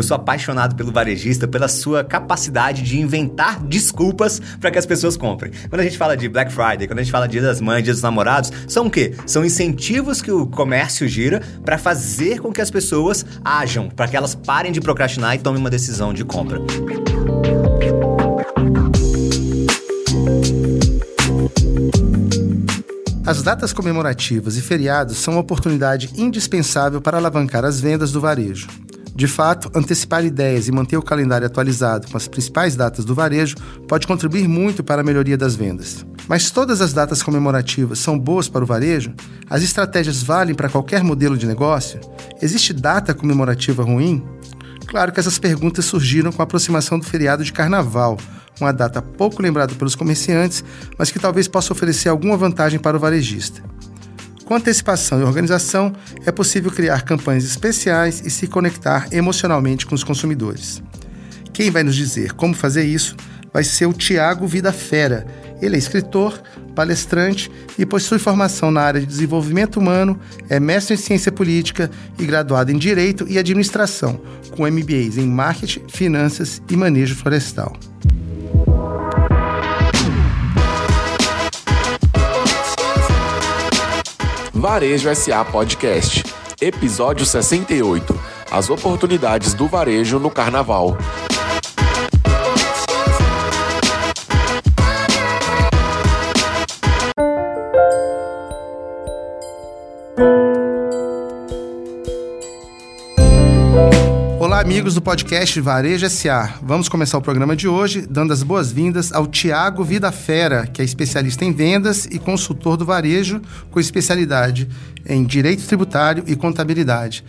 Eu sou apaixonado pelo varejista, pela sua capacidade de inventar desculpas para que as pessoas comprem. Quando a gente fala de Black Friday, quando a gente fala Dia das Mães, Dia dos Namorados, são o quê? São incentivos que o comércio gira para fazer com que as pessoas ajam, para que elas parem de procrastinar e tomem uma decisão de compra. As datas comemorativas e feriados são uma oportunidade indispensável para alavancar as vendas do varejo. De fato, antecipar ideias e manter o calendário atualizado com as principais datas do varejo pode contribuir muito para a melhoria das vendas. Mas todas as datas comemorativas são boas para o varejo? As estratégias valem para qualquer modelo de negócio? Existe data comemorativa ruim? Claro que essas perguntas surgiram com a aproximação do feriado de carnaval, uma data pouco lembrada pelos comerciantes, mas que talvez possa oferecer alguma vantagem para o varejista. Com antecipação e organização, é possível criar campanhas especiais e se conectar emocionalmente com os consumidores. Quem vai nos dizer como fazer isso vai ser o Tiago Vida Fera. Ele é escritor, palestrante e possui formação na área de desenvolvimento humano, é mestre em ciência política e graduado em Direito e Administração, com MBAs em Marketing, Finanças e Manejo Florestal. Varejo SA Podcast, episódio 68 As oportunidades do varejo no carnaval. Amigos do podcast Varejo SA. Vamos começar o programa de hoje dando as boas-vindas ao Tiago Vida Fera, que é especialista em vendas e consultor do varejo com especialidade em direito tributário e contabilidade.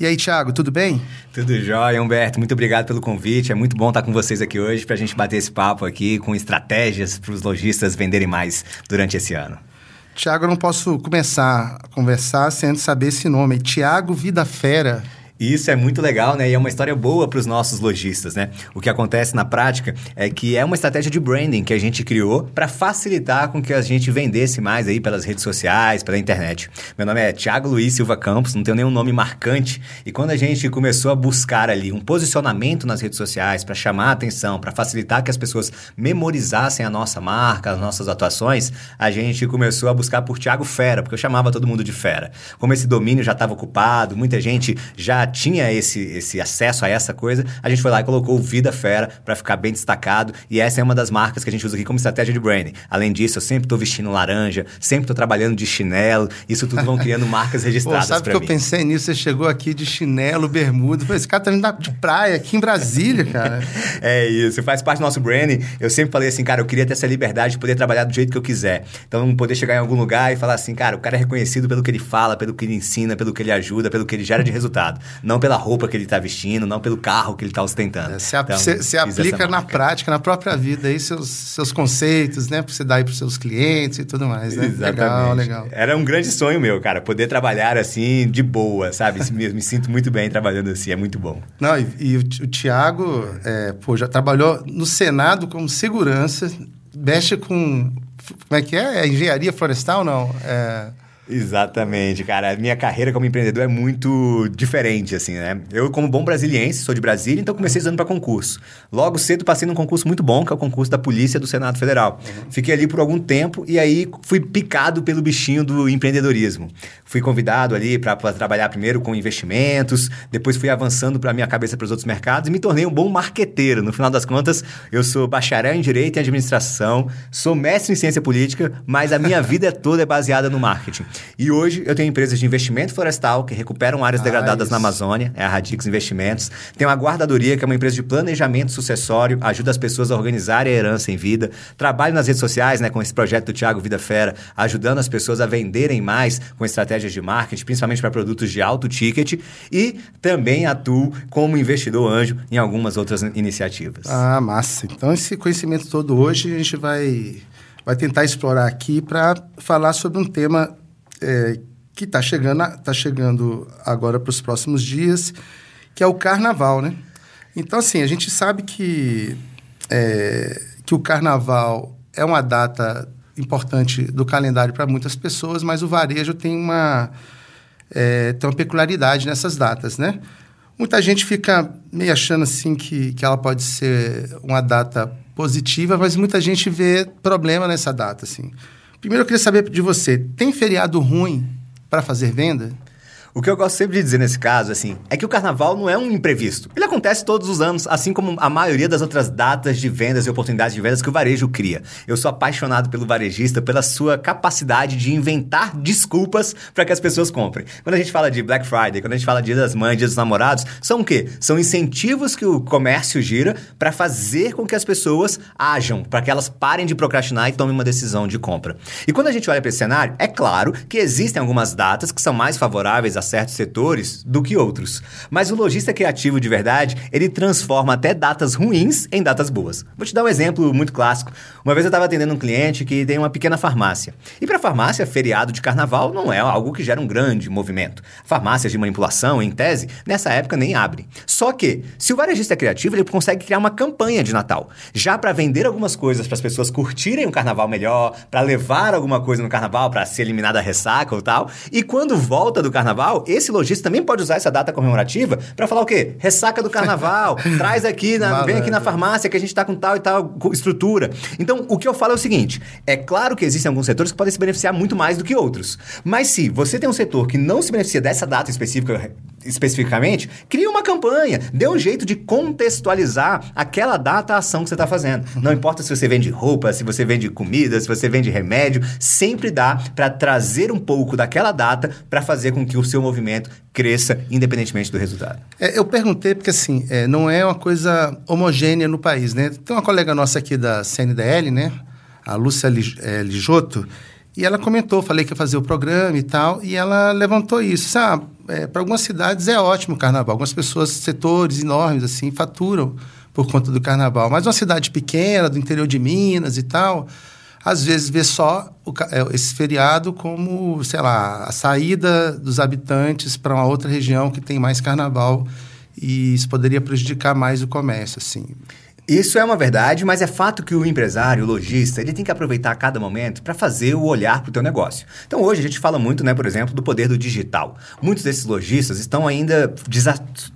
E aí, Tiago, tudo bem? Tudo jóia, Humberto. Muito obrigado pelo convite. É muito bom estar com vocês aqui hoje para a gente bater esse papo aqui com estratégias para os lojistas venderem mais durante esse ano. Tiago, eu não posso começar a conversar sem saber esse nome. Tiago Vida Fera. E isso é muito legal, né? E é uma história boa para os nossos lojistas, né? O que acontece na prática é que é uma estratégia de branding que a gente criou para facilitar com que a gente vendesse mais aí pelas redes sociais, pela internet. Meu nome é Thiago Luiz Silva Campos, não tenho nenhum nome marcante. E quando a gente começou a buscar ali um posicionamento nas redes sociais para chamar a atenção, para facilitar que as pessoas memorizassem a nossa marca, as nossas atuações, a gente começou a buscar por Thiago Fera, porque eu chamava todo mundo de Fera. Como esse domínio já estava ocupado, muita gente já tinha esse, esse acesso a essa coisa, a gente foi lá e colocou o Vida Fera para ficar bem destacado. E essa é uma das marcas que a gente usa aqui como estratégia de branding. Além disso, eu sempre estou vestindo laranja, sempre estou trabalhando de chinelo. Isso tudo vão criando marcas registradas. Pô, sabe que mim. eu pensei nisso? Você chegou aqui de chinelo, bermuda. Falei, esse cara tá vindo de praia aqui em Brasília, cara. é isso, faz parte do nosso branding. Eu sempre falei assim, cara, eu queria ter essa liberdade de poder trabalhar do jeito que eu quiser. Então, poder chegar em algum lugar e falar assim, cara, o cara é reconhecido pelo que ele fala, pelo que ele ensina, pelo que ele ajuda, pelo que ele gera de resultado não pela roupa que ele está vestindo, não pelo carro que ele está ostentando. É, você, então, aplica na prática, na própria vida, aí seus, seus conceitos, né? Para você dar aí para os seus clientes e tudo mais, né? Exatamente. Legal, legal. Era um grande sonho meu, cara, poder trabalhar assim, de boa, sabe? me, me sinto muito bem trabalhando assim, é muito bom. Não, e, e o, o Tiago, é, pô, já trabalhou no Senado como segurança, mexe com... Como é que é? É engenharia florestal, não? É... Exatamente, cara. A minha carreira como empreendedor é muito diferente, assim, né? Eu, como bom brasiliense, sou de Brasília, então comecei estudando para concurso. Logo cedo passei num concurso muito bom, que é o concurso da Polícia do Senado Federal. Uhum. Fiquei ali por algum tempo e aí fui picado pelo bichinho do empreendedorismo. Fui convidado ali para trabalhar primeiro com investimentos, depois fui avançando para minha cabeça para os outros mercados e me tornei um bom marqueteiro. No final das contas, eu sou bacharel em Direito e Administração, sou mestre em Ciência Política, mas a minha vida toda é baseada no marketing. E hoje eu tenho empresas de investimento florestal que recuperam áreas ah, degradadas isso. na Amazônia, é a Radix Investimentos. Tenho a Guardadoria, que é uma empresa de planejamento sucessório, ajuda as pessoas a organizar a herança em vida. Trabalho nas redes sociais, né, com esse projeto do Thiago Vida Fera, ajudando as pessoas a venderem mais com estratégias de marketing, principalmente para produtos de alto ticket. E também atuo como investidor anjo em algumas outras iniciativas. Ah, massa. Então, esse conhecimento todo hoje a gente vai, vai tentar explorar aqui para falar sobre um tema é, que está chegando, tá chegando agora para os próximos dias, que é o carnaval, né? Então, assim, a gente sabe que, é, que o carnaval é uma data importante do calendário para muitas pessoas, mas o varejo tem uma, é, tem uma peculiaridade nessas datas, né? Muita gente fica meio achando assim que, que ela pode ser uma data positiva, mas muita gente vê problema nessa data, assim. Primeiro eu queria saber de você, tem feriado ruim para fazer venda? O que eu gosto sempre de dizer nesse caso, assim, é que o carnaval não é um imprevisto. Ele acontece todos os anos, assim como a maioria das outras datas de vendas e oportunidades de vendas que o varejo cria. Eu sou apaixonado pelo varejista, pela sua capacidade de inventar desculpas para que as pessoas comprem. Quando a gente fala de Black Friday, quando a gente fala de Dia das Mães, Dia dos Namorados, são o quê? São incentivos que o comércio gira para fazer com que as pessoas ajam, para que elas parem de procrastinar e tomem uma decisão de compra. E quando a gente olha para esse cenário, é claro que existem algumas datas que são mais favoráveis certos setores do que outros. Mas o lojista criativo de verdade, ele transforma até datas ruins em datas boas. Vou te dar um exemplo muito clássico. Uma vez eu estava atendendo um cliente que tem uma pequena farmácia. E para farmácia, feriado de carnaval não é algo que gera um grande movimento. Farmácias de manipulação, em tese, nessa época nem abrem. Só que, se o varejista é criativo, ele consegue criar uma campanha de Natal. Já para vender algumas coisas para as pessoas curtirem o carnaval melhor, para levar alguma coisa no carnaval, para se eliminar da ressaca ou tal. E quando volta do carnaval, carnaval, esse lojista também pode usar essa data comemorativa para falar o quê? Ressaca do carnaval, traz aqui, na, vem aqui na farmácia que a gente está com tal e tal estrutura. Então, o que eu falo é o seguinte: é claro que existem alguns setores que podem se beneficiar muito mais do que outros. Mas se você tem um setor que não se beneficia dessa data específica especificamente, cria uma campanha, dê um jeito de contextualizar aquela data a ação que você está fazendo. Não importa se você vende roupa, se você vende comida, se você vende remédio, sempre dá para trazer um pouco daquela data para fazer com que o seu movimento cresça independentemente do resultado. É, eu perguntei porque assim, é, não é uma coisa homogênea no país, né? Tem uma colega nossa aqui da CNDL, né? A Lúcia é, Lijoto, e ela comentou, falei que ia fazer o programa e tal, e ela levantou isso. Sabe, é, para algumas cidades é ótimo o carnaval. Algumas pessoas, setores enormes, assim, faturam por conta do carnaval. Mas uma cidade pequena, do interior de Minas e tal, às vezes vê só o, é, esse feriado como, sei lá, a saída dos habitantes para uma outra região que tem mais carnaval. E isso poderia prejudicar mais o comércio, assim. Isso é uma verdade, mas é fato que o empresário, o lojista, ele tem que aproveitar cada momento para fazer o olhar para o teu negócio. Então hoje a gente fala muito, né, por exemplo, do poder do digital. Muitos desses lojistas estão ainda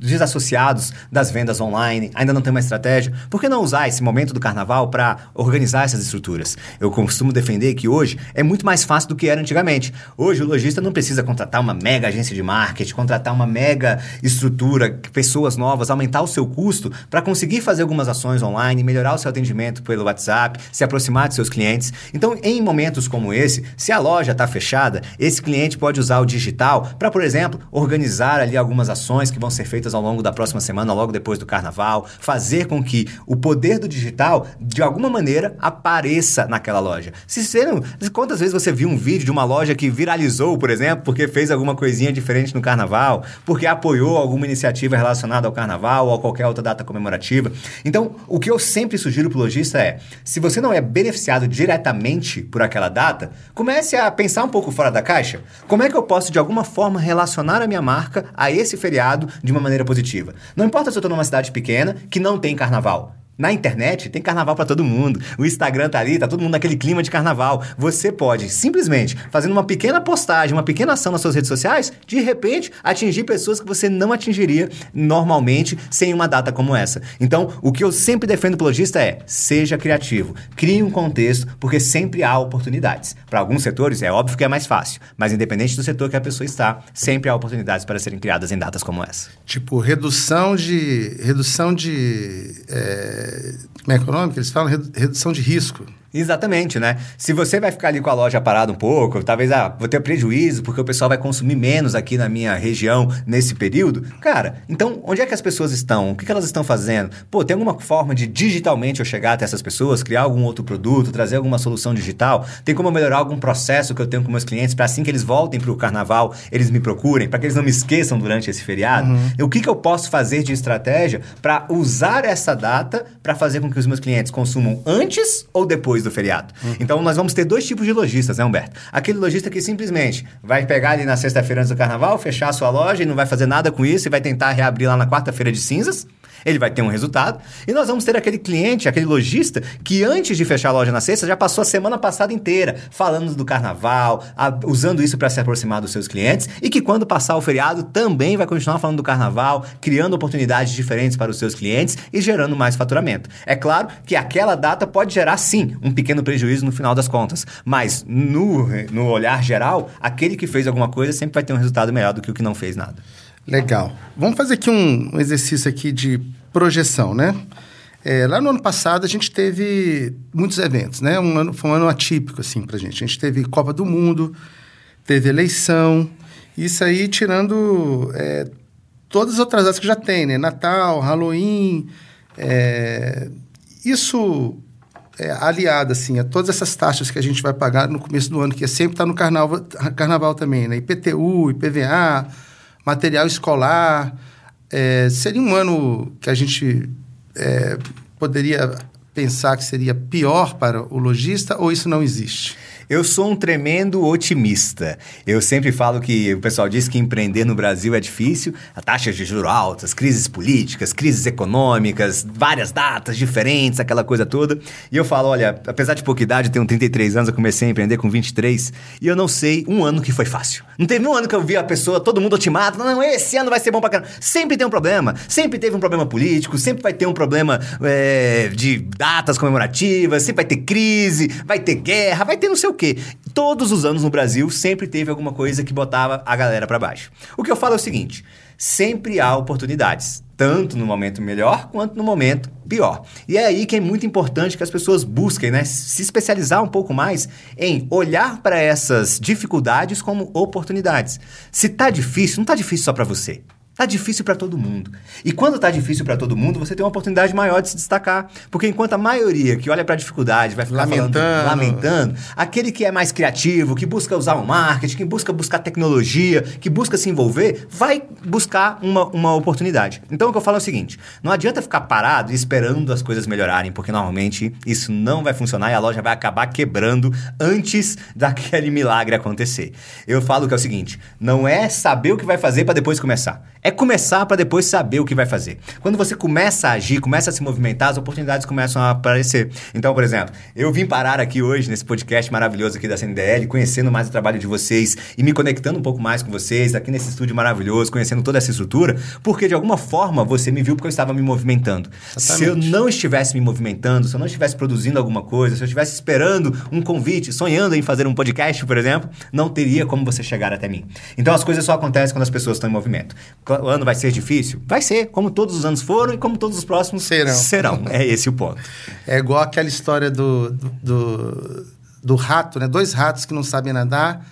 desassociados das vendas online, ainda não tem uma estratégia. Por que não usar esse momento do carnaval para organizar essas estruturas? Eu costumo defender que hoje é muito mais fácil do que era antigamente. Hoje o lojista não precisa contratar uma mega agência de marketing, contratar uma mega estrutura, pessoas novas, aumentar o seu custo para conseguir fazer algumas ações online, melhorar o seu atendimento pelo WhatsApp, se aproximar de seus clientes. Então, em momentos como esse, se a loja está fechada, esse cliente pode usar o digital para, por exemplo, organizar ali algumas ações que vão ser feitas ao longo da próxima semana, logo depois do carnaval, fazer com que o poder do digital, de alguma maneira, apareça naquela loja. Se você não, quantas vezes você viu um vídeo de uma loja que viralizou, por exemplo, porque fez alguma coisinha diferente no carnaval, porque apoiou alguma iniciativa relacionada ao carnaval ou a qualquer outra data comemorativa? Então, o que eu sempre sugiro para o lojista é: se você não é beneficiado diretamente por aquela data, comece a pensar um pouco fora da caixa. Como é que eu posso, de alguma forma, relacionar a minha marca a esse feriado de uma maneira positiva? Não importa se eu estou numa cidade pequena que não tem carnaval. Na internet tem carnaval para todo mundo. O Instagram tá ali, tá todo mundo naquele clima de carnaval. Você pode simplesmente fazendo uma pequena postagem, uma pequena ação nas suas redes sociais, de repente atingir pessoas que você não atingiria normalmente sem uma data como essa. Então, o que eu sempre defendo pro lojista é: seja criativo, crie um contexto, porque sempre há oportunidades. Para alguns setores é óbvio que é mais fácil, mas independente do setor que a pessoa está, sempre há oportunidades para serem criadas em datas como essa. Tipo redução de redução de é como é que é o nome que eles falam? Redução de risco. Exatamente, né? Se você vai ficar ali com a loja parada um pouco, talvez ah, vou ter prejuízo porque o pessoal vai consumir menos aqui na minha região nesse período. Cara, então onde é que as pessoas estão? O que, que elas estão fazendo? Pô, tem alguma forma de digitalmente eu chegar até essas pessoas, criar algum outro produto, trazer alguma solução digital? Tem como melhorar algum processo que eu tenho com meus clientes para assim que eles voltem para o carnaval, eles me procurem, para que eles não me esqueçam durante esse feriado? Uhum. O que, que eu posso fazer de estratégia para usar essa data para fazer com que os meus clientes consumam antes ou depois depois do feriado. Uhum. Então nós vamos ter dois tipos de lojistas, né, Humberto? Aquele lojista que simplesmente vai pegar ali na sexta-feira antes do carnaval, fechar a sua loja e não vai fazer nada com isso e vai tentar reabrir lá na quarta-feira de cinzas. Ele vai ter um resultado e nós vamos ter aquele cliente, aquele lojista que antes de fechar a loja na sexta já passou a semana passada inteira falando do carnaval, a, usando isso para se aproximar dos seus clientes e que quando passar o feriado também vai continuar falando do carnaval, criando oportunidades diferentes para os seus clientes e gerando mais faturamento. É claro que aquela data pode gerar sim um pequeno prejuízo no final das contas, mas no, no olhar geral, aquele que fez alguma coisa sempre vai ter um resultado melhor do que o que não fez nada. Legal. Vamos fazer aqui um, um exercício aqui de projeção, né? É, lá no ano passado a gente teve muitos eventos, né? Um ano, foi um ano atípico assim para gente. A gente teve Copa do Mundo, teve eleição, isso aí tirando é, todas as outras datas que já tem, né? Natal, Halloween, é, isso é, aliado assim a todas essas taxas que a gente vai pagar no começo do ano, que é sempre está no carnaval, carnaval também, né? IPTU, IPVA, material escolar. É, seria um ano que a gente é, poderia pensar que seria pior para o lojista ou isso não existe? Eu sou um tremendo otimista. Eu sempre falo que o pessoal diz que empreender no Brasil é difícil, a taxas de juros altas, crises políticas, crises econômicas, várias datas diferentes, aquela coisa toda. E eu falo, olha, apesar de pouca idade, eu tenho 33 anos, eu comecei a empreender com 23, e eu não sei um ano que foi fácil. Não teve um ano que eu vi a pessoa, todo mundo otimado, não, esse ano vai ser bom pra caramba. Sempre tem um problema, sempre teve um problema político, sempre vai ter um problema é, de datas comemorativas, sempre vai ter crise, vai ter guerra, vai ter não sei o quê? Todos os anos no Brasil sempre teve alguma coisa que botava a galera para baixo. O que eu falo é o seguinte: sempre há oportunidades, tanto no momento melhor quanto no momento pior. E é aí que é muito importante que as pessoas busquem, né, se especializar um pouco mais em olhar para essas dificuldades como oportunidades. Se tá difícil, não tá difícil só para você. Tá difícil para todo mundo. E quando tá difícil para todo mundo, você tem uma oportunidade maior de se destacar. Porque enquanto a maioria que olha para a dificuldade vai ficar lamentando. Falando, lamentando, aquele que é mais criativo, que busca usar o marketing, que busca buscar tecnologia, que busca se envolver, vai buscar uma, uma oportunidade. Então o que eu falo é o seguinte: não adianta ficar parado esperando as coisas melhorarem, porque normalmente isso não vai funcionar e a loja vai acabar quebrando antes daquele milagre acontecer. Eu falo que é o seguinte: não é saber o que vai fazer para depois começar. É é começar para depois saber o que vai fazer. Quando você começa a agir, começa a se movimentar, as oportunidades começam a aparecer. Então, por exemplo, eu vim parar aqui hoje nesse podcast maravilhoso aqui da CNDL, conhecendo mais o trabalho de vocês e me conectando um pouco mais com vocês, aqui nesse estúdio maravilhoso, conhecendo toda essa estrutura, porque de alguma forma você me viu porque eu estava me movimentando. Exatamente. Se eu não estivesse me movimentando, se eu não estivesse produzindo alguma coisa, se eu estivesse esperando um convite, sonhando em fazer um podcast, por exemplo, não teria como você chegar até mim. Então as coisas só acontecem quando as pessoas estão em movimento o ano vai ser difícil? Vai ser, como todos os anos foram e como todos os próximos serão. Serão. É esse o ponto. É igual aquela história do, do, do, rato, né? Dois ratos que não sabem nadar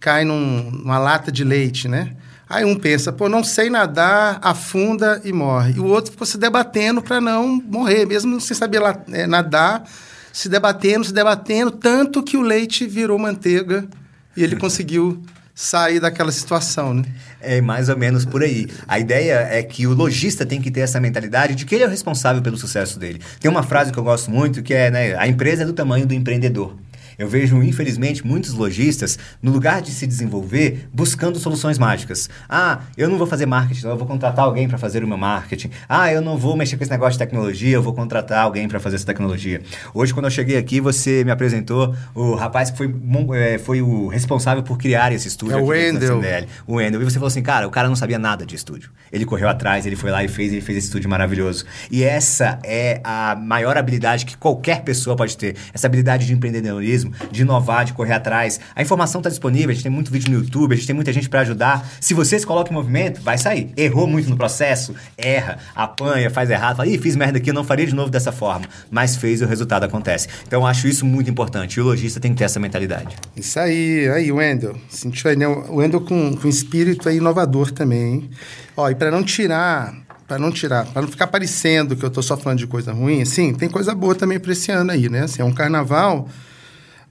caem num, numa lata de leite, né? Aí um pensa, pô, não sei nadar, afunda e morre. E o outro ficou se debatendo para não morrer, mesmo sem saber é, nadar, se debatendo, se debatendo, tanto que o leite virou manteiga e ele conseguiu sair daquela situação, né? É mais ou menos por aí. A ideia é que o lojista tem que ter essa mentalidade de que ele é o responsável pelo sucesso dele. Tem uma frase que eu gosto muito que é, né, a empresa é do tamanho do empreendedor. Eu vejo, infelizmente, muitos lojistas, no lugar de se desenvolver, buscando soluções mágicas. Ah, eu não vou fazer marketing, eu vou contratar alguém para fazer o meu marketing. Ah, eu não vou mexer com esse negócio de tecnologia, eu vou contratar alguém para fazer essa tecnologia. Hoje, quando eu cheguei aqui, você me apresentou o rapaz que foi, é, foi o responsável por criar esse estúdio. É o Wendel. O Wendel. E você falou assim, cara, o cara não sabia nada de estúdio. Ele correu atrás, ele foi lá e fez, ele fez esse estúdio maravilhoso. E essa é a maior habilidade que qualquer pessoa pode ter. Essa habilidade de empreendedorismo mesmo, de inovar, de correr atrás. A informação está disponível, a gente tem muito vídeo no YouTube, a gente tem muita gente para ajudar. Se você se coloca em movimento, vai sair. Errou muito no processo, erra, apanha, faz errado, fala, ih, fiz merda aqui, eu não faria de novo dessa forma. Mas fez e o resultado acontece. Então eu acho isso muito importante. E o lojista tem que ter essa mentalidade. Isso aí, aí, Wendel. Sentiu aí, né? O Wendel com, com espírito aí inovador também, hein? Ó, e para não tirar para não tirar, para não ficar parecendo que eu estou só falando de coisa ruim, assim, tem coisa boa também para esse ano aí, né? Assim, é um carnaval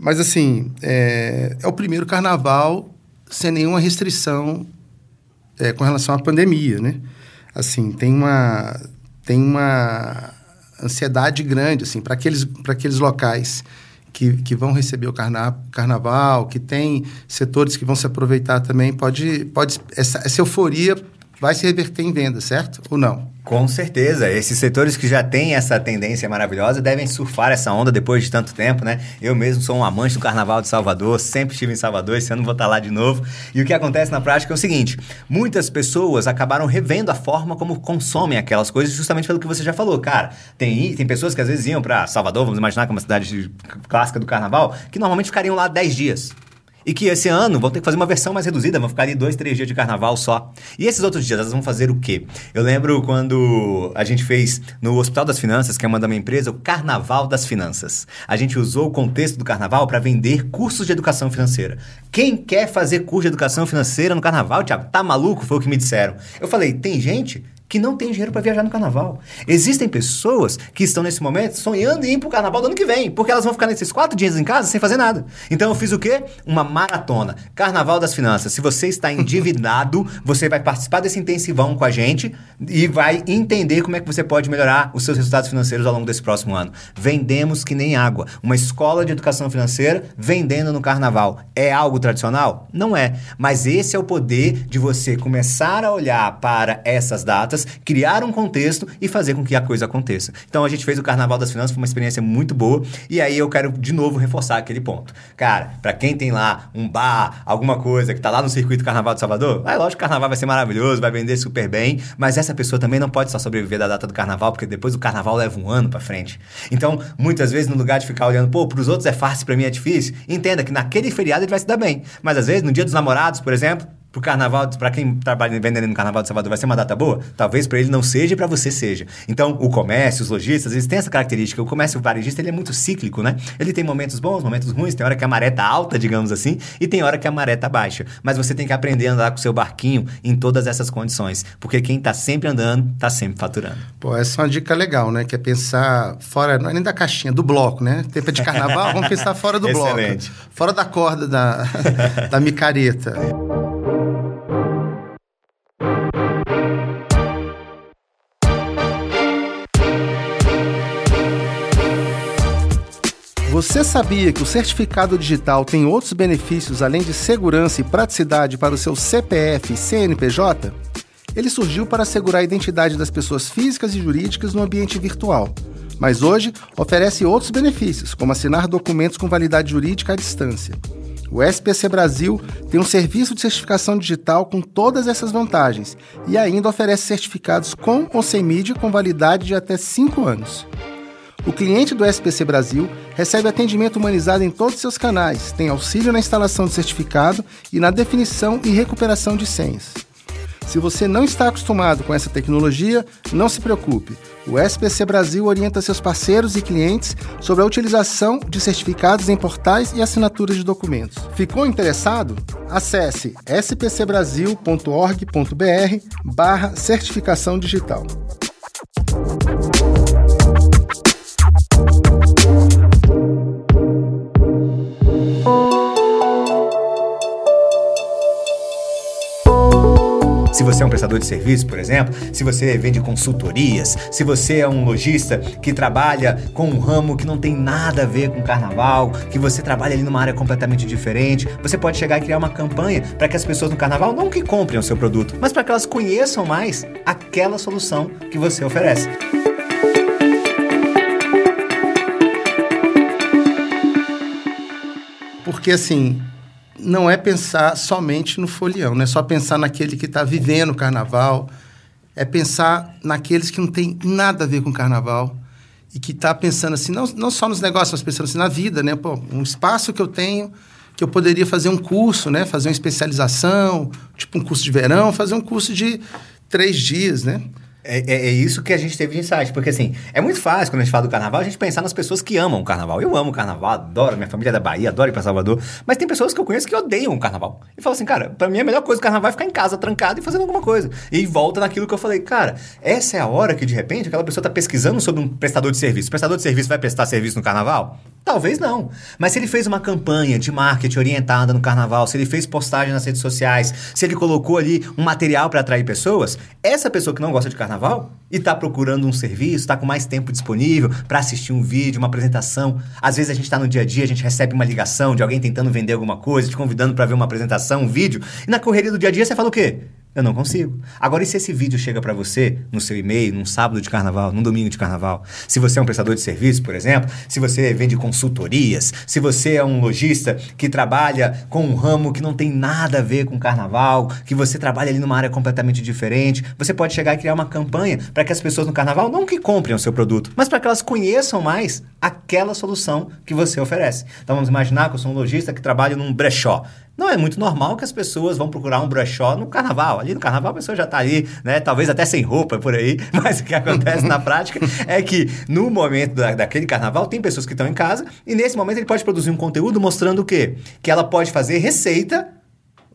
mas, assim, é, é o primeiro carnaval sem nenhuma restrição é, com relação à pandemia, né? Assim, tem uma, tem uma ansiedade grande, assim, para aqueles, aqueles locais que, que vão receber o carna carnaval, que tem setores que vão se aproveitar também, pode, pode essa, essa euforia vai se reverter em venda, certo? Ou não? Com certeza. Esses setores que já têm essa tendência maravilhosa devem surfar essa onda depois de tanto tempo, né? Eu mesmo sou um amante do Carnaval de Salvador, sempre estive em Salvador, esse ano vou estar lá de novo. E o que acontece na prática é o seguinte: muitas pessoas acabaram revendo a forma como consomem aquelas coisas, justamente pelo que você já falou. Cara, tem, tem pessoas que às vezes iam para Salvador, vamos imaginar que é uma cidade clássica do Carnaval, que normalmente ficariam lá 10 dias. E que esse ano vão ter que fazer uma versão mais reduzida, vão ficar ali dois, três dias de carnaval só. E esses outros dias, elas vão fazer o quê? Eu lembro quando a gente fez no Hospital das Finanças, que é uma da minha empresa, o Carnaval das Finanças. A gente usou o contexto do carnaval para vender cursos de educação financeira. Quem quer fazer curso de educação financeira no carnaval, Tiago? Tá maluco? Foi o que me disseram. Eu falei, tem gente que não tem dinheiro para viajar no carnaval. Existem pessoas que estão nesse momento sonhando em ir pro carnaval do ano que vem, porque elas vão ficar nesses quatro dias em casa sem fazer nada. Então eu fiz o quê? Uma maratona. Carnaval das Finanças. Se você está endividado, você vai participar desse intensivão com a gente e vai entender como é que você pode melhorar os seus resultados financeiros ao longo desse próximo ano. Vendemos que nem água. Uma escola de educação financeira vendendo no carnaval. É algo tradicional? Não é. Mas esse é o poder de você começar a olhar para essas datas criar um contexto e fazer com que a coisa aconteça. Então a gente fez o Carnaval das Finanças, foi uma experiência muito boa, e aí eu quero de novo reforçar aquele ponto. Cara, para quem tem lá um bar, alguma coisa que tá lá no circuito Carnaval de Salvador, é lógico que o Carnaval vai ser maravilhoso, vai vender super bem, mas essa pessoa também não pode só sobreviver da data do Carnaval, porque depois o Carnaval leva um ano para frente. Então, muitas vezes, no lugar de ficar olhando, pô, pros outros é fácil, para mim é difícil, entenda que naquele feriado ele vai se dar bem. Mas às vezes, no dia dos namorados, por exemplo, pro carnaval, para quem trabalha vendendo no carnaval de Salvador, vai ser uma data boa? Talvez para ele não seja e para você seja. Então, o comércio, os lojistas, eles têm essa característica. O comércio varejista, ele é muito cíclico, né? Ele tem momentos bons, momentos ruins, tem hora que a maré tá alta, digamos assim, e tem hora que a maré tá baixa. Mas você tem que aprender a andar com o seu barquinho em todas essas condições, porque quem tá sempre andando, tá sempre faturando. Pô, essa é uma dica legal, né? Que é pensar fora, não é nem da caixinha, do bloco, né? Tempo de carnaval, vamos pensar fora do bloco. Fora da corda da, da micareta. Você sabia que o certificado digital tem outros benefícios além de segurança e praticidade para o seu CPF e CNPJ? Ele surgiu para assegurar a identidade das pessoas físicas e jurídicas no ambiente virtual, mas hoje oferece outros benefícios, como assinar documentos com validade jurídica à distância. O SPC Brasil tem um serviço de certificação digital com todas essas vantagens e ainda oferece certificados com ou sem mídia com validade de até 5 anos. O cliente do SPC Brasil recebe atendimento humanizado em todos seus canais, tem auxílio na instalação do certificado e na definição e recuperação de senhas. Se você não está acostumado com essa tecnologia, não se preocupe. O SPC Brasil orienta seus parceiros e clientes sobre a utilização de certificados em portais e assinaturas de documentos. Ficou interessado? Acesse spcbrasil.org.br certificação digital. Se você é um prestador de serviço, por exemplo, se você vende consultorias, se você é um lojista que trabalha com um ramo que não tem nada a ver com carnaval, que você trabalha ali numa área completamente diferente, você pode chegar e criar uma campanha para que as pessoas no carnaval não que comprem o seu produto, mas para que elas conheçam mais aquela solução que você oferece. Porque assim, não é pensar somente no folião, não é só pensar naquele que está vivendo o carnaval, é pensar naqueles que não tem nada a ver com o carnaval e que está pensando assim, não, não só nos negócios, mas pensando assim na vida, né? Pô, um espaço que eu tenho que eu poderia fazer um curso, né? Fazer uma especialização, tipo um curso de verão, fazer um curso de três dias, né? É, é, é, isso que a gente teve de insight, porque assim, é muito fácil quando a gente fala do carnaval, a gente pensar nas pessoas que amam o carnaval. Eu amo o carnaval, adoro, minha família é da Bahia, adoro ir pra Salvador, mas tem pessoas que eu conheço que odeiam o carnaval. E falam assim, cara, pra mim a melhor coisa do carnaval é ficar em casa, trancado e fazendo alguma coisa. E volta naquilo que eu falei, cara, essa é a hora que de repente aquela pessoa tá pesquisando sobre um prestador de serviço. O prestador de serviço vai prestar serviço no carnaval? Talvez não. Mas se ele fez uma campanha de marketing orientada no carnaval, se ele fez postagem nas redes sociais, se ele colocou ali um material para atrair pessoas, essa pessoa que não gosta de carnaval e está procurando um serviço, está com mais tempo disponível para assistir um vídeo, uma apresentação. Às vezes a gente está no dia a dia, a gente recebe uma ligação de alguém tentando vender alguma coisa, te convidando para ver uma apresentação, um vídeo, e na correria do dia a dia você fala o quê? Eu não consigo. Agora, e se esse vídeo chega para você no seu e-mail, num sábado de carnaval, num domingo de carnaval? Se você é um prestador de serviço, por exemplo, se você vende consultorias, se você é um lojista que trabalha com um ramo que não tem nada a ver com carnaval, que você trabalha ali numa área completamente diferente, você pode chegar e criar uma campanha para que as pessoas no carnaval não que comprem o seu produto, mas para que elas conheçam mais aquela solução que você oferece. Então vamos imaginar que eu sou um lojista que trabalha num brechó. Não é muito normal que as pessoas vão procurar um brechó no carnaval. Ali no carnaval a pessoa já está ali, né? Talvez até sem roupa por aí. Mas o que acontece na prática é que no momento da, daquele carnaval tem pessoas que estão em casa e nesse momento ele pode produzir um conteúdo mostrando o quê? Que ela pode fazer receita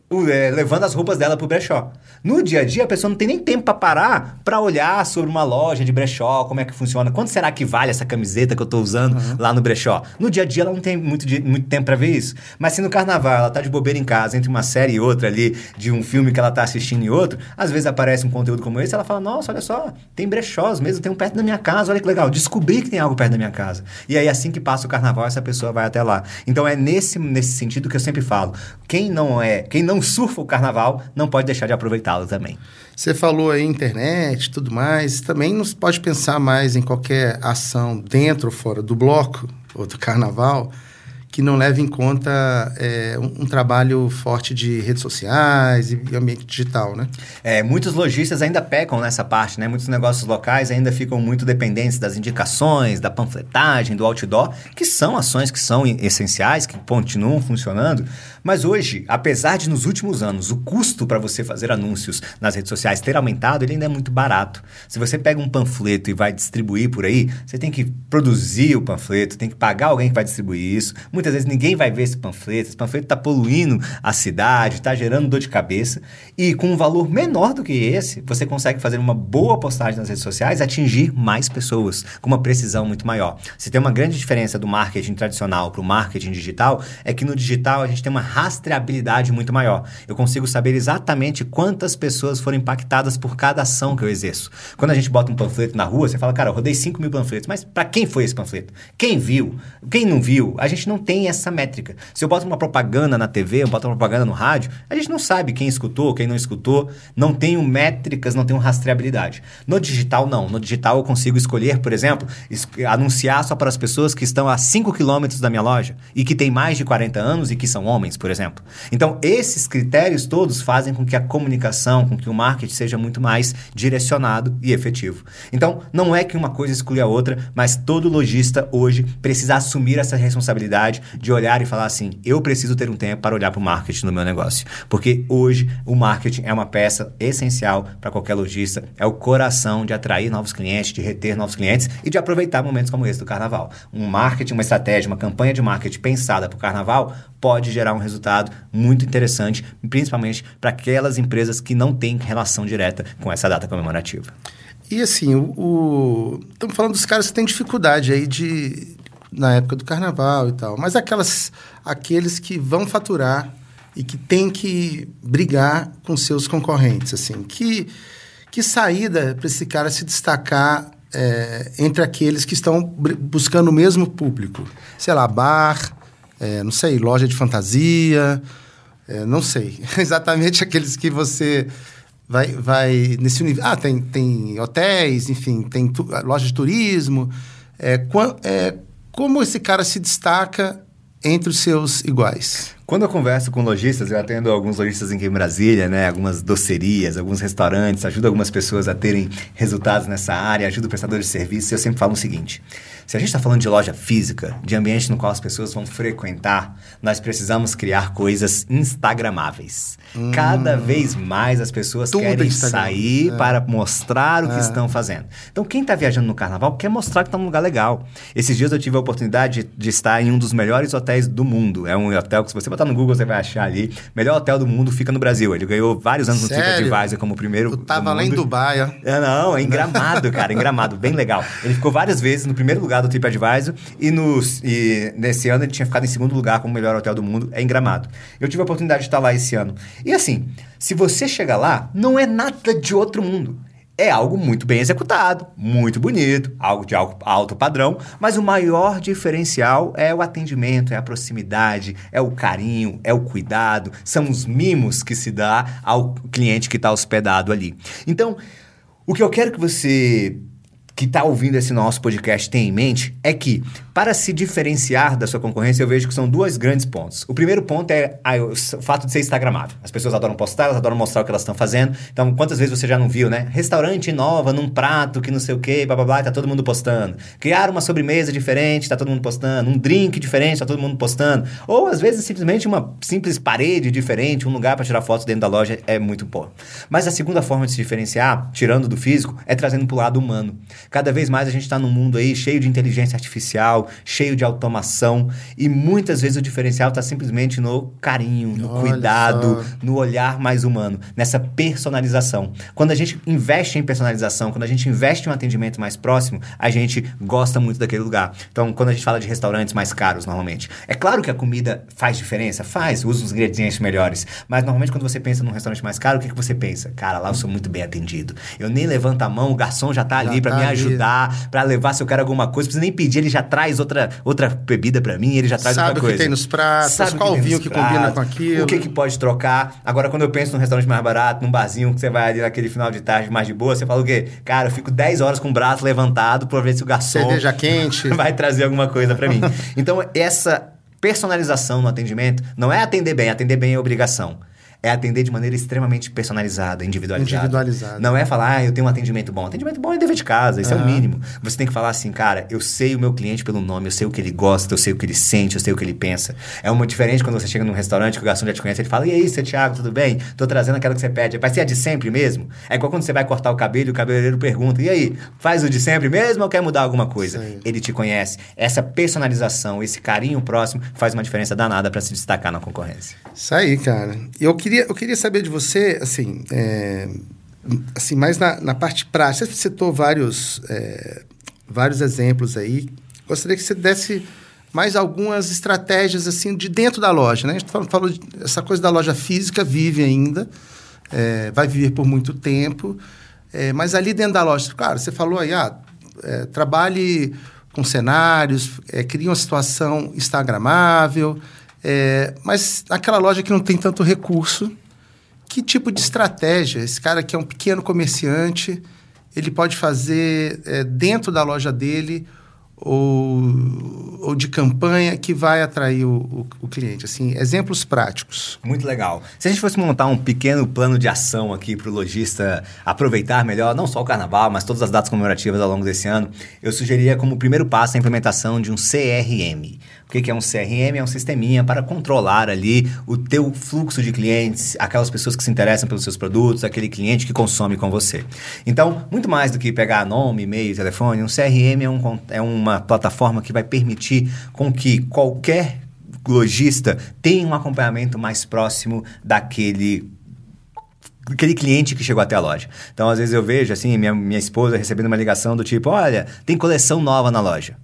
levando as roupas dela pro brechó. No dia a dia, a pessoa não tem nem tempo para parar para olhar sobre uma loja de brechó, como é que funciona, quanto será que vale essa camiseta que eu tô usando uhum. lá no brechó. No dia a dia, ela não tem muito, muito tempo para ver isso. Mas se no carnaval ela tá de bobeira em casa, entre uma série e outra ali, de um filme que ela tá assistindo e outro, às vezes aparece um conteúdo como esse, ela fala: Nossa, olha só, tem brechós mesmo, tem um perto da minha casa, olha que legal, descobri que tem algo perto da minha casa. E aí, assim que passa o carnaval, essa pessoa vai até lá. Então é nesse, nesse sentido que eu sempre falo: quem não é, quem não surfa o carnaval, não pode deixar de aproveitá-lo também. Você falou aí internet tudo mais, também não pode pensar mais em qualquer ação dentro ou fora do bloco ou do carnaval que não leve em conta é, um, um, trabalho forte de redes sociais e, ambiente digital, né? É, muitos lojistas ainda pecam nessa parte, né? Muitos negócios locais ainda ficam muito dependentes das indicações, da panfletagem, do outdoor, que são ações que são essenciais, que continuam funcionando, mas hoje, apesar de nos últimos anos o custo para você fazer anúncios nas redes sociais ter aumentado, ele ainda é muito barato. Se você pega um panfleto e vai distribuir por aí, você tem que produzir o panfleto, tem que pagar alguém que vai distribuir isso. Muitas vezes ninguém vai ver esse panfleto, esse panfleto está poluindo a cidade, está gerando dor de cabeça. E com um valor menor do que esse, você consegue fazer uma boa postagem nas redes sociais e atingir mais pessoas, com uma precisão muito maior. Se tem uma grande diferença do marketing tradicional para o marketing digital, é que no digital a gente tem uma rastreabilidade muito maior. Eu consigo saber exatamente quantas pessoas foram impactadas por cada ação que eu exerço. Quando a gente bota um panfleto na rua, você fala, cara, eu rodei 5 mil panfletos, mas para quem foi esse panfleto? Quem viu? Quem não viu? A gente não tem essa métrica. Se eu boto uma propaganda na TV, eu boto uma propaganda no rádio, a gente não sabe quem escutou, quem não escutou, não tenho métricas, não tenho rastreabilidade. No digital, não. No digital eu consigo escolher, por exemplo, anunciar só para as pessoas que estão a 5 quilômetros da minha loja e que têm mais de 40 anos e que são homens, por exemplo. Então, esses critérios todos fazem com que a comunicação, com que o marketing seja muito mais direcionado e efetivo. Então, não é que uma coisa exclui a outra, mas todo lojista hoje precisa assumir essa responsabilidade de olhar e falar assim: eu preciso ter um tempo para olhar para o marketing no meu negócio. Porque hoje o marketing é uma peça essencial para qualquer lojista, é o coração de atrair novos clientes, de reter novos clientes e de aproveitar momentos como esse do carnaval. Um marketing, uma estratégia, uma campanha de marketing pensada para o carnaval pode gerar um resultado muito interessante, principalmente para aquelas empresas que não têm relação direta com essa data comemorativa. E assim, o, o... estamos falando dos caras que têm dificuldade aí de na época do carnaval e tal, mas aquelas aqueles que vão faturar e que têm que brigar com seus concorrentes, assim, que que saída para esse cara se destacar é, entre aqueles que estão buscando o mesmo público, sei lá, bar, é, não sei, loja de fantasia, é, não sei. Exatamente aqueles que você vai, vai nesse universo. Ah, tem, tem hotéis, enfim, tem tu, loja de turismo. É, é, como esse cara se destaca entre os seus iguais? Quando eu converso com lojistas, eu atendo alguns lojistas aqui em Brasília, né? Algumas docerias, alguns restaurantes, ajudo algumas pessoas a terem resultados nessa área, ajudo prestadores de serviços. Eu sempre falo o seguinte: se a gente está falando de loja física, de ambiente no qual as pessoas vão frequentar, nós precisamos criar coisas instagramáveis. Hum. Cada vez mais as pessoas Tudo querem Instagram. sair é. para mostrar o que é. estão fazendo. Então, quem está viajando no carnaval quer mostrar que está num lugar legal. Esses dias eu tive a oportunidade de, de, estar em um dos melhores hotéis do mundo. É um hotel que, se você botar no Google, você vai achar ali. Melhor hotel do mundo fica no Brasil. Ele ganhou vários anos Sério? no TripAdvisor como o primeiro. Eu tava lá em Dubai, ó. É, não, é em Gramado, cara, em Gramado, bem legal. Ele ficou várias vezes no primeiro lugar do TripAdvisor e, nos, e nesse ano ele tinha ficado em segundo lugar como o melhor hotel do mundo, é em Gramado. Eu tive a oportunidade de estar lá esse ano. E assim, se você chega lá, não é nada de outro mundo é algo muito bem executado, muito bonito, algo de alto padrão, mas o maior diferencial é o atendimento, é a proximidade, é o carinho, é o cuidado, são os mimos que se dá ao cliente que está hospedado ali. Então, o que eu quero que você que está ouvindo esse nosso podcast tem em mente é que, para se diferenciar da sua concorrência, eu vejo que são dois grandes pontos. O primeiro ponto é a, o fato de ser instagramável. As pessoas adoram postar, elas adoram mostrar o que elas estão fazendo. Então, quantas vezes você já não viu, né? Restaurante nova, num prato, que não sei o quê, blá blá blá, tá todo mundo postando. Criar uma sobremesa diferente, tá todo mundo postando. Um drink diferente, tá todo mundo postando. Ou, às vezes, simplesmente uma simples parede diferente, um lugar para tirar fotos dentro da loja é muito bom. Mas a segunda forma de se diferenciar, tirando do físico, é trazendo pro lado humano. Cada vez mais a gente está num mundo aí cheio de inteligência artificial, cheio de automação, e muitas vezes o diferencial está simplesmente no carinho, no Olha cuidado, só. no olhar mais humano, nessa personalização. Quando a gente investe em personalização, quando a gente investe em um atendimento mais próximo, a gente gosta muito daquele lugar. Então, quando a gente fala de restaurantes mais caros, normalmente, é claro que a comida faz diferença, faz, usa os ingredientes melhores, mas normalmente quando você pensa num restaurante mais caro, o que, que você pensa? Cara, lá eu sou muito bem atendido. Eu nem levanto a mão, o garçom já está ali para tá me ajudar para levar se eu quero alguma coisa. Não precisa nem pedir, ele já traz outra, outra bebida para mim, ele já traz Sabe outra coisa. Sabe o que tem nos pratos, Sabe qual que vinho que pratos, combina com aquilo. O que, que pode trocar. Agora, quando eu penso num restaurante mais barato, num barzinho que você vai ali naquele final de tarde mais de boa, você fala o quê? Cara, eu fico 10 horas com o braço levantado pra ver se o garçom... Cerveja quente. vai trazer alguma coisa para mim. Então, essa personalização no atendimento não é atender bem, atender bem é obrigação é atender de maneira extremamente personalizada, individualizada. Individualizada. Não é falar, ah, eu tenho um atendimento bom. Atendimento bom é dever de casa, isso uhum. é o mínimo. Você tem que falar assim, cara, eu sei o meu cliente pelo nome, eu sei o que ele gosta, eu sei o que ele sente, eu sei o que ele pensa. É uma diferente quando você chega num restaurante que o garçom já te conhece, ele fala, e aí, seu Thiago, tudo bem? Tô trazendo aquela que você pede. Vai ser a de sempre mesmo? É igual quando você vai cortar o cabelo e o cabeleireiro pergunta, e aí, faz o de sempre mesmo ou quer mudar alguma coisa? Ele te conhece. Essa personalização, esse carinho próximo faz uma diferença danada para se destacar na concorrência. Isso aí, cara. Eu queria, eu queria saber de você, assim, é, assim mais na, na, parte prática. Você citou vários, é, vários exemplos aí. Gostaria que você desse mais algumas estratégias assim de dentro da loja, né? A gente falou, falou de, essa coisa da loja física vive ainda, é, vai viver por muito tempo, é, mas ali dentro da loja, claro, você falou aí, ah, é, trabalhe com cenários, é, crie uma situação instagramável, é, mas naquela loja que não tem tanto recurso, que tipo de estratégia esse cara que é um pequeno comerciante ele pode fazer é, dentro da loja dele ou, ou de campanha que vai atrair o, o, o, cliente? Assim, exemplos práticos. Muito legal. Se a gente fosse montar um pequeno plano de ação aqui para o lojista aproveitar melhor, não só o carnaval, mas todas as datas comemorativas ao longo desse ano, eu sugeriria como primeiro passo a implementação de um CRM. O que é um CRM? É um sisteminha para controlar ali o teu fluxo de clientes, aquelas pessoas que se interessam pelos seus produtos, aquele cliente que consome com você. Então, muito mais do que pegar nome, e-mail, telefone, um CRM é, um, é uma plataforma que vai permitir com que qualquer lojista tenha um acompanhamento mais próximo daquele aquele cliente que chegou até a loja. Então, às vezes eu vejo assim, minha, minha esposa recebendo uma ligação do tipo, olha, tem coleção nova na loja.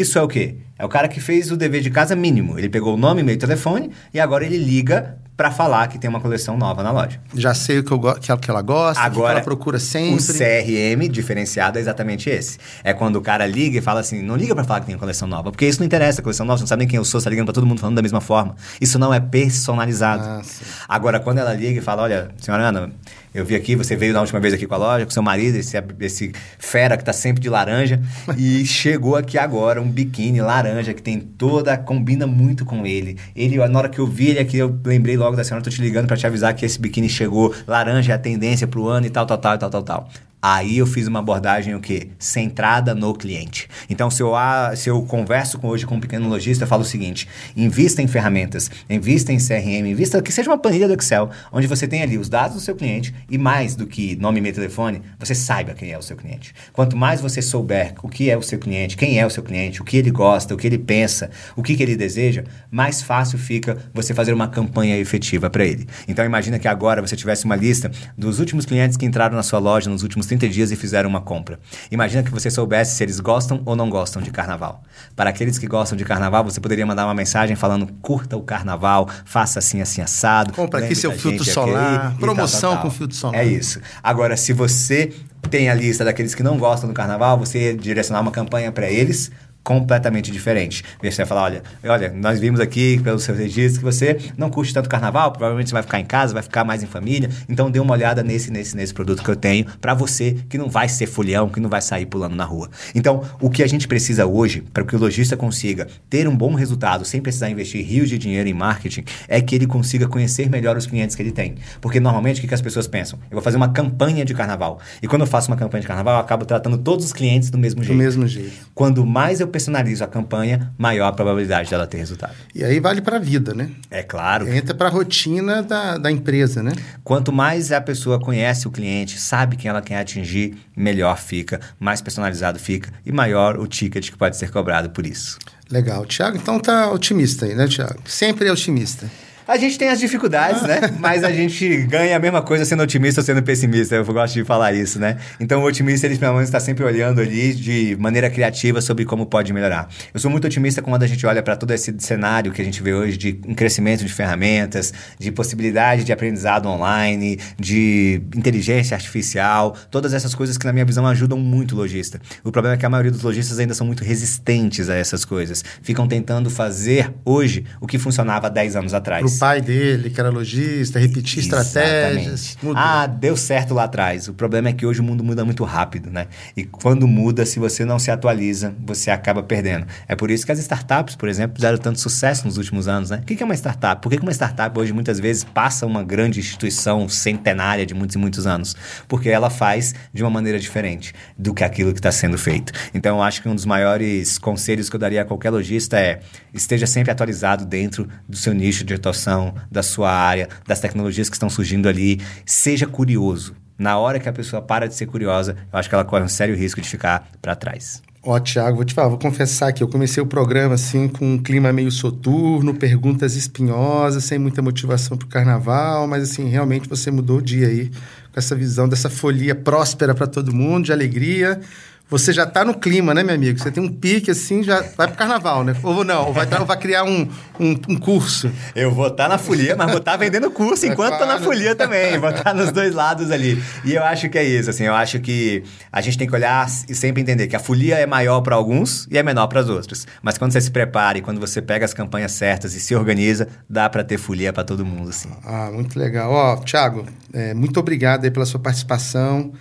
Isso é o quê? É o cara que fez o dever de casa mínimo. Ele pegou o nome, e-mail e telefone e agora ele liga para falar que tem uma coleção nova na loja. Já sei o que, eu que, que ela gosta, Agora, que ela procura sempre. O CRM diferenciado é exatamente esse. É quando o cara liga e fala assim, não liga para falar que tem uma coleção nova, porque isso não interessa, a coleção nova, você não sabe nem quem eu sou, você tá ligando para todo mundo falando da mesma forma. Isso não é personalizado. Ah, Agora, quando ela liga e fala, olha, senhora Ana, eu vi aqui, você veio na última vez aqui com a loja, com seu marido, esse, esse fera que tá sempre de laranja, e chegou aqui agora um biquíni laranja que tem toda, combina muito com ele. Ele, na hora que eu vi ele aqui, eu lembrei logo da senhora, tô te ligando para te avisar que esse biquíni chegou, laranja é a tendência pro ano e tal, tal, tal, tal, tal, tal. Aí eu fiz uma abordagem o quê? Centrada no cliente. Então, se eu, se eu converso com, hoje com um pequeno lojista, eu falo o seguinte: invista em ferramentas, invista em CRM, invista que seja uma planilha do Excel, onde você tem ali os dados do seu cliente e mais do que nome, e telefone, você saiba quem é o seu cliente. Quanto mais você souber o que é o seu cliente, quem é o seu cliente, o que ele gosta, o que ele pensa, o que, que ele deseja, mais fácil fica você fazer uma campanha efetiva para ele. Então, imagina que agora você tivesse uma lista dos últimos clientes que entraram na sua loja nos últimos 30 dias e fizeram uma compra. Imagina que você soubesse se eles gostam ou não gostam de carnaval. Para aqueles que gostam de carnaval, você poderia mandar uma mensagem falando: curta o carnaval, faça assim, assim, assado. Compra aqui seu filtro solar, aqui, promoção tal, tal, tal. com filtro solar. É isso. Agora, se você tem a lista daqueles que não gostam do carnaval, você direcionar uma campanha para eles completamente diferente. Você vai falar, olha, olha, nós vimos aqui pelos seus registros que você não curte tanto carnaval, provavelmente você vai ficar em casa, vai ficar mais em família, então dê uma olhada nesse, nesse, nesse produto que eu tenho para você que não vai ser folhão, que não vai sair pulando na rua. Então, o que a gente precisa hoje, para que o lojista consiga ter um bom resultado sem precisar investir rios de dinheiro em marketing, é que ele consiga conhecer melhor os clientes que ele tem. Porque normalmente o que, que as pessoas pensam? Eu vou fazer uma campanha de carnaval. E quando eu faço uma campanha de carnaval, eu acabo tratando todos os clientes do mesmo jeito. Do mesmo jeito. Quando mais eu personalizo a campanha, maior a probabilidade dela ter resultado. E aí vale para a vida, né? É claro. Entra para a rotina da, da empresa, né? Quanto mais a pessoa conhece o cliente, sabe quem ela quer atingir, melhor fica, mais personalizado fica e maior o ticket que pode ser cobrado por isso. Legal. Tiago, então tá otimista aí, né, Tiago? Sempre é otimista. A gente tem as dificuldades, né? Mas a gente ganha a mesma coisa sendo otimista ou sendo pessimista. Eu gosto de falar isso, né? Então o otimista, ele pelo menos está sempre olhando ali de maneira criativa sobre como pode melhorar. Eu sou muito otimista quando a gente olha para todo esse cenário que a gente vê hoje de um crescimento de ferramentas, de possibilidade de aprendizado online, de inteligência artificial, todas essas coisas que na minha visão ajudam muito o lojista. O problema é que a maioria dos lojistas ainda são muito resistentes a essas coisas. Ficam tentando fazer hoje o que funcionava 10 anos atrás pai dele, que era lojista, repetir estratégias. Mudou. Ah, deu certo lá atrás. O problema é que hoje o mundo muda muito rápido, né? E quando muda, se você não se atualiza, você acaba perdendo. É por isso que as startups, por exemplo, fizeram tanto sucesso nos últimos anos, né? O que é uma startup? Por que uma startup hoje muitas vezes passa uma grande instituição centenária de muitos e muitos anos? Porque ela faz de uma maneira diferente do que aquilo que está sendo feito. Então, eu acho que um dos maiores conselhos que eu daria a qualquer lojista é esteja sempre atualizado dentro do seu nicho de atuação da sua área, das tecnologias que estão surgindo ali. Seja curioso. Na hora que a pessoa para de ser curiosa, eu acho que ela corre um sério risco de ficar para trás. Ó, Tiago, vou te falar, vou confessar que eu comecei o programa assim com um clima meio soturno, perguntas espinhosas, sem muita motivação para o carnaval, mas assim, realmente você mudou o dia aí com essa visão dessa folia próspera para todo mundo, de alegria você já está no clima, né, meu amigo? Você tem um pique assim, já vai pro carnaval, né? Ou não, ou vai, tá, ou vai criar um, um, um, curso. Eu vou estar tá na folia, mas vou estar tá vendendo curso enquanto estou na folia também. Vou estar tá nos dois lados ali. E eu acho que é isso, assim, eu acho que a gente tem que olhar e sempre entender que a folia é maior para alguns e é menor para os outros. Mas quando você se prepara e quando você pega as campanhas certas e se organiza, dá para ter folia para todo mundo, assim. Ah, muito legal. Ó, Thiago, é, muito obrigado aí pela sua participação.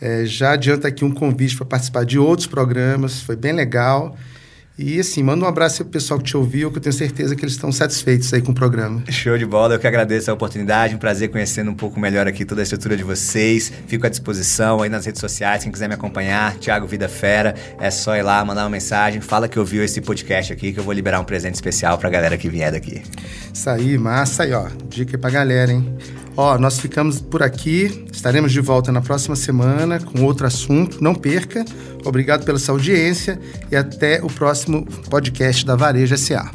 É, já adianta aqui um convite para participar de outros programas, foi bem legal. E assim, manda um abraço pro pessoal que te ouviu, que eu tenho certeza que eles estão satisfeitos aí com o programa. Show de bola, eu que agradeço a oportunidade, um prazer conhecendo um pouco melhor aqui toda a estrutura de vocês. Fico à disposição aí nas redes sociais, quem quiser me acompanhar, Thiago Vida Fera, é só ir lá, mandar uma mensagem, fala que ouviu esse podcast aqui, que eu vou liberar um presente especial pra galera que vier daqui. Isso aí, massa aí, ó. Dica aí pra galera, hein? Ó, nós ficamos por aqui. Estaremos de volta na próxima semana com outro assunto. Não perca. Obrigado pela sua audiência e até o próximo podcast da Varejo SA.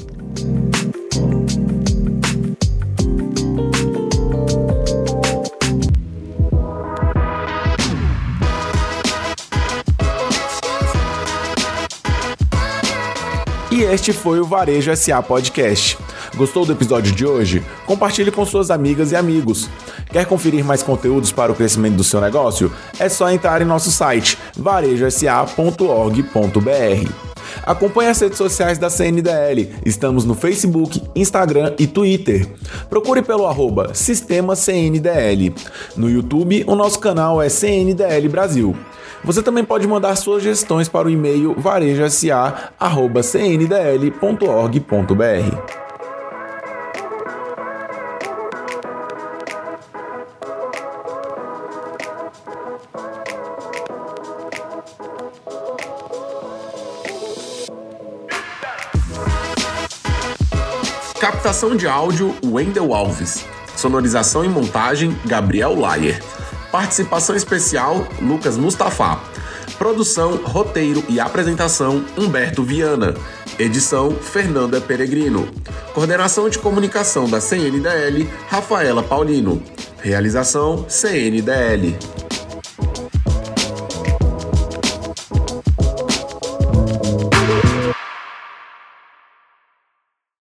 Este foi o Varejo SA Podcast. Gostou do episódio de hoje? Compartilhe com suas amigas e amigos. Quer conferir mais conteúdos para o crescimento do seu negócio? É só entrar em nosso site varejosa.org.br. Acompanhe as redes sociais da CNDL. Estamos no Facebook, Instagram e Twitter. Procure pelo arroba Sistema CNDL. No YouTube, o nosso canal é CNDL Brasil. Você também pode mandar sugestões para o e-mail varejosa.cndl.org.br. Captação de áudio Wendel Alves. Sonorização e montagem Gabriel Layer. Participação especial Lucas Mustafa. Produção, roteiro e apresentação Humberto Viana. Edição Fernanda Peregrino. Coordenação de comunicação da CNDL Rafaela Paulino. Realização CNDL.